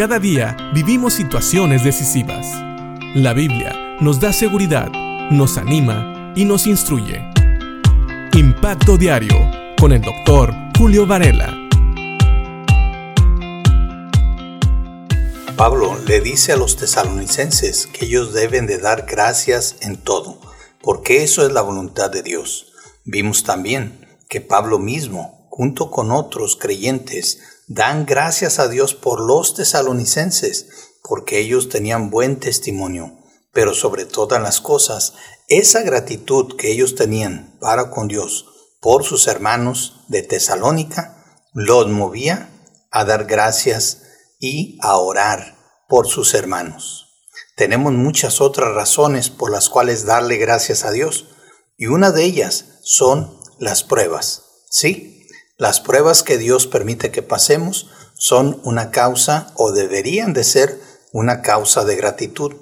Cada día vivimos situaciones decisivas. La Biblia nos da seguridad, nos anima y nos instruye. Impacto Diario con el doctor Julio Varela. Pablo le dice a los tesalonicenses que ellos deben de dar gracias en todo, porque eso es la voluntad de Dios. Vimos también que Pablo mismo, junto con otros creyentes, dan gracias a Dios por los tesalonicenses, porque ellos tenían buen testimonio, pero sobre todas las cosas, esa gratitud que ellos tenían para con Dios por sus hermanos de Tesalónica los movía a dar gracias y a orar por sus hermanos. Tenemos muchas otras razones por las cuales darle gracias a Dios y una de ellas son las pruebas. Sí, las pruebas que Dios permite que pasemos son una causa o deberían de ser una causa de gratitud.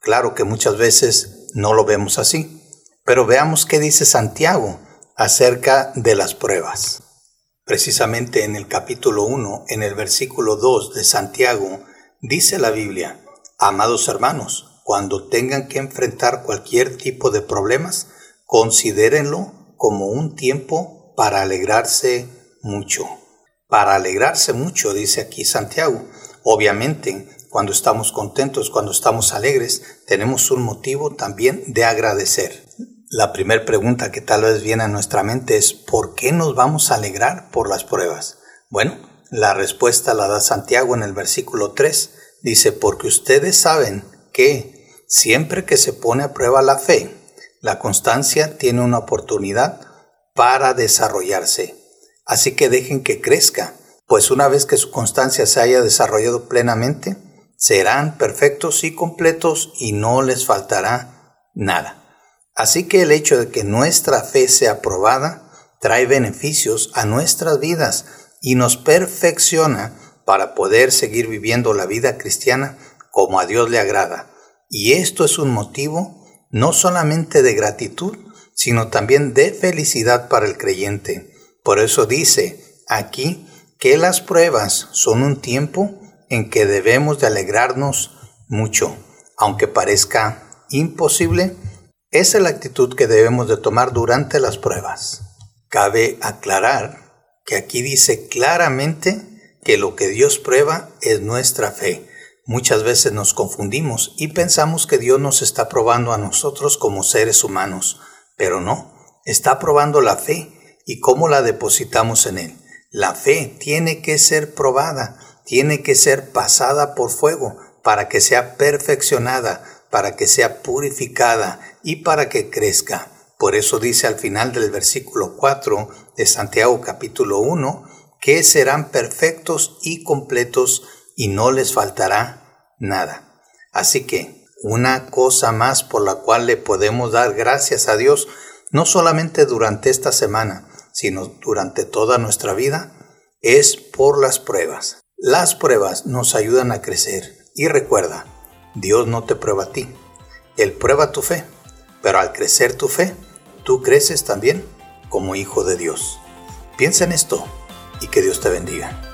Claro que muchas veces no lo vemos así, pero veamos qué dice Santiago acerca de las pruebas. Precisamente en el capítulo 1, en el versículo 2 de Santiago, dice la Biblia, Amados hermanos, cuando tengan que enfrentar cualquier tipo de problemas, considérenlo como un tiempo para alegrarse mucho. Para alegrarse mucho, dice aquí Santiago. Obviamente, cuando estamos contentos, cuando estamos alegres, tenemos un motivo también de agradecer. La primera pregunta que tal vez viene a nuestra mente es ¿por qué nos vamos a alegrar por las pruebas? Bueno, la respuesta la da Santiago en el versículo 3. Dice, porque ustedes saben que siempre que se pone a prueba la fe, la constancia tiene una oportunidad para desarrollarse. Así que dejen que crezca, pues una vez que su constancia se haya desarrollado plenamente, serán perfectos y completos y no les faltará nada. Así que el hecho de que nuestra fe sea probada trae beneficios a nuestras vidas y nos perfecciona para poder seguir viviendo la vida cristiana como a Dios le agrada. Y esto es un motivo no solamente de gratitud, sino también de felicidad para el creyente. Por eso dice aquí que las pruebas son un tiempo en que debemos de alegrarnos mucho, aunque parezca imposible, esa es la actitud que debemos de tomar durante las pruebas. Cabe aclarar que aquí dice claramente que lo que Dios prueba es nuestra fe. Muchas veces nos confundimos y pensamos que Dios nos está probando a nosotros como seres humanos, pero no, está probando la fe y cómo la depositamos en Él. La fe tiene que ser probada, tiene que ser pasada por fuego para que sea perfeccionada, para que sea purificada y para que crezca. Por eso dice al final del versículo 4 de Santiago capítulo 1, que serán perfectos y completos y no les faltará nada. Así que una cosa más por la cual le podemos dar gracias a Dios, no solamente durante esta semana, sino durante toda nuestra vida, es por las pruebas. Las pruebas nos ayudan a crecer. Y recuerda, Dios no te prueba a ti, Él prueba tu fe, pero al crecer tu fe, tú creces también como hijo de Dios. Piensa en esto y que Dios te bendiga.